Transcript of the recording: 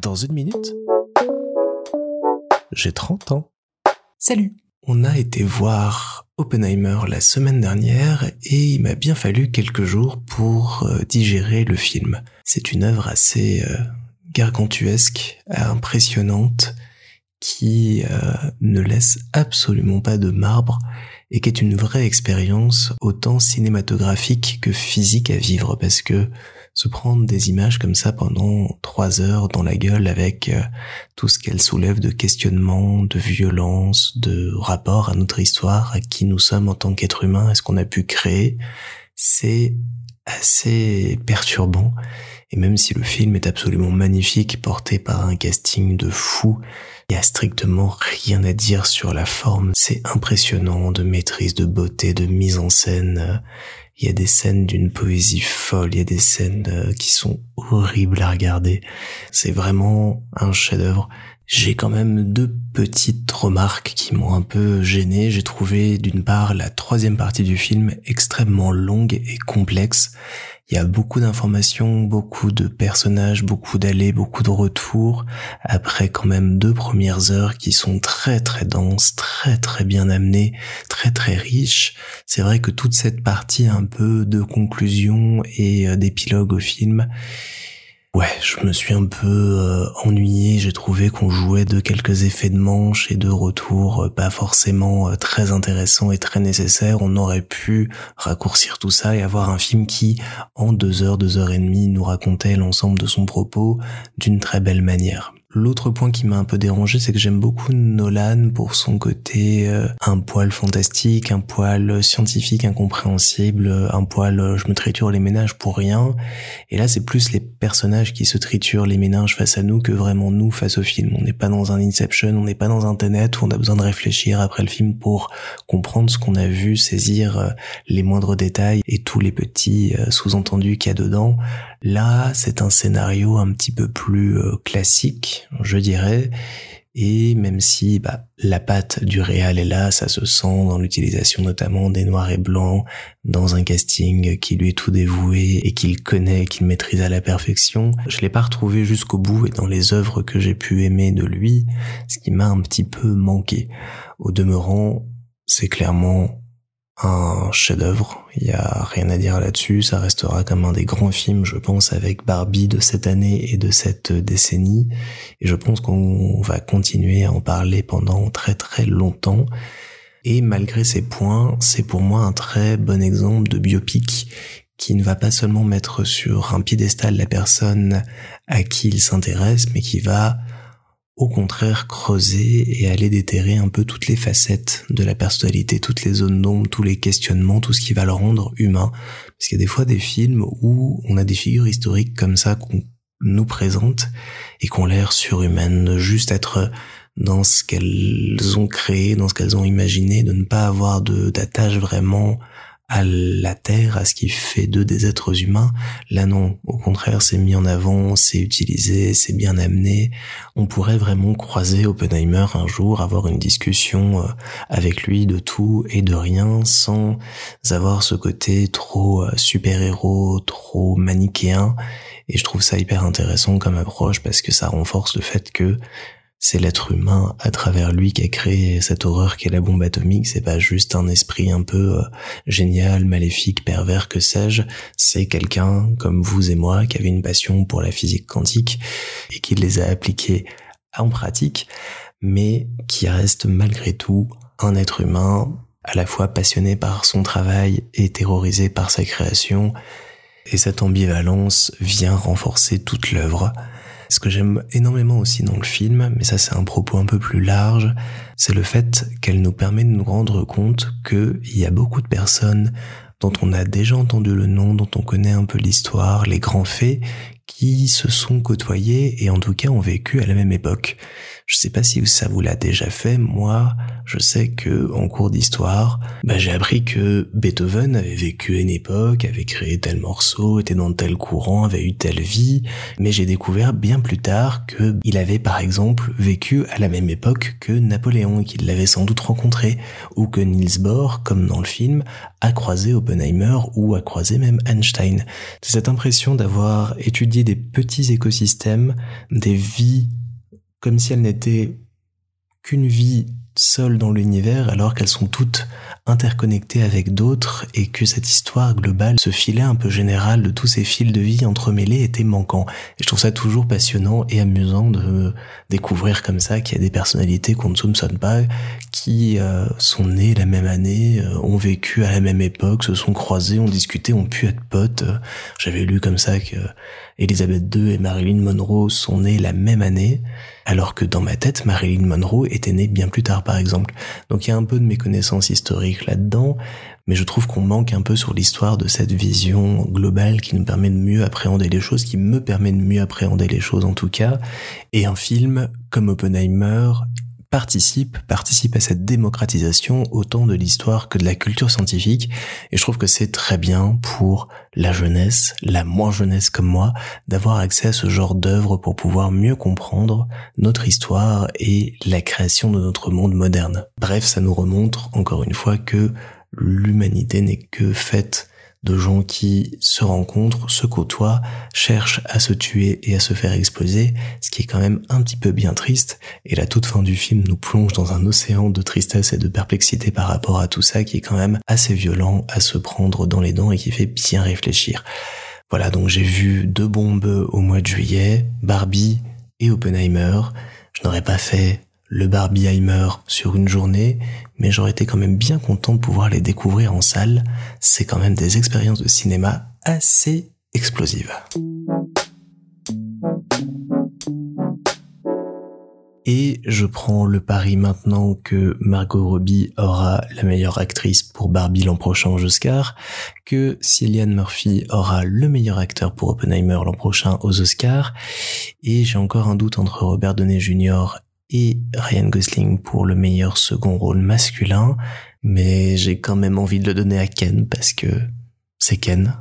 Dans une minute, j'ai 30 ans. Salut On a été voir Oppenheimer la semaine dernière et il m'a bien fallu quelques jours pour euh, digérer le film. C'est une œuvre assez euh, gargantuesque, impressionnante, qui euh, ne laisse absolument pas de marbre et qui est une vraie expérience autant cinématographique que physique à vivre parce que se prendre des images comme ça pendant trois heures dans la gueule avec euh, tout ce qu'elle soulève de questionnements, de violence, de rapport à notre histoire, à qui nous sommes en tant qu'être humain, à ce qu'on a pu créer, c'est assez perturbant. Et même si le film est absolument magnifique, porté par un casting de fou, il y a strictement rien à dire sur la forme. C'est impressionnant de maîtrise, de beauté, de mise en scène. Il y a des scènes d'une poésie folle, il y a des scènes euh, qui sont horribles à regarder. C'est vraiment un chef-d'œuvre. J'ai quand même deux petites remarques qui m'ont un peu gêné. J'ai trouvé d'une part la troisième partie du film extrêmement longue et complexe. Il y a beaucoup d'informations, beaucoup de personnages, beaucoup d'allées, beaucoup de retours, après quand même deux premières heures qui sont très très denses, très très bien amenées, très très riches. C'est vrai que toute cette partie un peu de conclusion et euh, d'épilogue au film, Ouais, je me suis un peu euh, ennuyé. J'ai trouvé qu'on jouait de quelques effets de manche et de retours euh, pas forcément euh, très intéressants et très nécessaires. On aurait pu raccourcir tout ça et avoir un film qui, en deux heures, deux heures et demie, nous racontait l'ensemble de son propos d'une très belle manière. L'autre point qui m'a un peu dérangé, c'est que j'aime beaucoup Nolan pour son côté euh, un poil fantastique, un poil scientifique incompréhensible, un poil euh, je me triture les ménages pour rien. Et là, c'est plus les personnages qui se triturent les ménages face à nous que vraiment nous face au film. On n'est pas dans un Inception, on n'est pas dans un Tenet où on a besoin de réfléchir après le film pour comprendre ce qu'on a vu, saisir euh, les moindres détails et tous les petits sous-entendus qu'il y a dedans. Là, c'est un scénario un petit peu plus euh, je dirais. Et même si bah, la patte du réal est là, ça se sent dans l'utilisation notamment des noirs et blancs, dans un casting qui lui est tout dévoué et qu'il connaît, qu'il maîtrise à la perfection. Je l'ai pas retrouvé jusqu'au bout et dans les œuvres que j'ai pu aimer de lui, ce qui m'a un petit peu manqué. Au demeurant, c'est clairement un chef-d'œuvre. Il y a rien à dire là-dessus. Ça restera comme un des grands films, je pense, avec Barbie de cette année et de cette décennie. Et je pense qu'on va continuer à en parler pendant très très longtemps. Et malgré ces points, c'est pour moi un très bon exemple de biopic qui ne va pas seulement mettre sur un piédestal la personne à qui il s'intéresse, mais qui va au contraire creuser et aller déterrer un peu toutes les facettes de la personnalité, toutes les zones d'ombre, tous les questionnements, tout ce qui va le rendre humain. Parce qu'il y a des fois des films où on a des figures historiques comme ça qu'on nous présente et qu'on l'air surhumaines, juste être dans ce qu'elles ont créé, dans ce qu'elles ont imaginé, de ne pas avoir de d'attache vraiment à la Terre, à ce qui fait d'eux des êtres humains. Là non, au contraire, c'est mis en avant, c'est utilisé, c'est bien amené. On pourrait vraiment croiser Oppenheimer un jour, avoir une discussion euh, avec lui de tout et de rien, sans avoir ce côté trop euh, super-héros, trop manichéen. Et je trouve ça hyper intéressant comme approche parce que ça renforce le fait que c'est l'être humain à travers lui qui a créé cette horreur qu'est la bombe atomique. C'est pas juste un esprit un peu euh, génial, maléfique, pervers, que sais-je. C'est quelqu'un comme vous et moi qui avait une passion pour la physique quantique et qui les a appliqués en pratique, mais qui reste malgré tout un être humain à la fois passionné par son travail et terrorisé par sa création. Et cette ambivalence vient renforcer toute l'œuvre. Ce que j'aime énormément aussi dans le film, mais ça c'est un propos un peu plus large, c'est le fait qu'elle nous permet de nous rendre compte qu'il y a beaucoup de personnes dont on a déjà entendu le nom, dont on connaît un peu l'histoire, les grands faits, qui se sont côtoyés et en tout cas ont vécu à la même époque. Je sais pas si ça vous l'a déjà fait. Moi, je sais que en cours d'histoire, bah, j'ai appris que Beethoven avait vécu une époque, avait créé tel morceau, était dans tel courant, avait eu telle vie. Mais j'ai découvert bien plus tard que il avait par exemple vécu à la même époque que Napoléon, qu'il l'avait sans doute rencontré, ou que Niels Bohr, comme dans le film, a croisé Oppenheimer ou a croisé même Einstein. C'est cette impression d'avoir étudié des petits écosystèmes, des vies comme si elles n'étaient qu'une vie seule dans l'univers alors qu'elles sont toutes interconnectées avec d'autres et que cette histoire globale, ce filet un peu général de tous ces fils de vie entremêlés était manquant. Et je trouve ça toujours passionnant et amusant de découvrir comme ça qu'il y a des personnalités qu'on ne soupçonne pas qui euh, sont nées la même année, euh, ont vécu à la même époque, se sont croisés, ont discuté, ont pu être potes. J'avais lu comme ça que Elisabeth II et Marilyn Monroe sont nées la même année, alors que dans ma tête, Marilyn Monroe était née bien plus tard, par exemple. Donc il y a un peu de méconnaissance historique là-dedans, mais je trouve qu'on manque un peu sur l'histoire de cette vision globale qui nous permet de mieux appréhender les choses, qui me permet de mieux appréhender les choses en tout cas. Et un film comme Oppenheimer participe, participe à cette démocratisation autant de l'histoire que de la culture scientifique. Et je trouve que c'est très bien pour la jeunesse, la moins jeunesse comme moi, d'avoir accès à ce genre d'œuvre pour pouvoir mieux comprendre notre histoire et la création de notre monde moderne. Bref, ça nous remontre encore une fois que l'humanité n'est que faite de gens qui se rencontrent, se côtoient, cherchent à se tuer et à se faire exploser, ce qui est quand même un petit peu bien triste. Et la toute fin du film nous plonge dans un océan de tristesse et de perplexité par rapport à tout ça qui est quand même assez violent à se prendre dans les dents et qui fait bien réfléchir. Voilà, donc j'ai vu deux bombes au mois de juillet, Barbie et Oppenheimer. Je n'aurais pas fait le Barbieheimer sur une journée, mais j'aurais été quand même bien content de pouvoir les découvrir en salle. C'est quand même des expériences de cinéma assez explosives. Et je prends le pari maintenant que Margot Robbie aura la meilleure actrice pour Barbie l'an prochain aux Oscars, que Cillian Murphy aura le meilleur acteur pour Oppenheimer l'an prochain aux Oscars, et j'ai encore un doute entre Robert Downey Jr et Ryan Gosling pour le meilleur second rôle masculin, mais j'ai quand même envie de le donner à Ken parce que c'est Ken.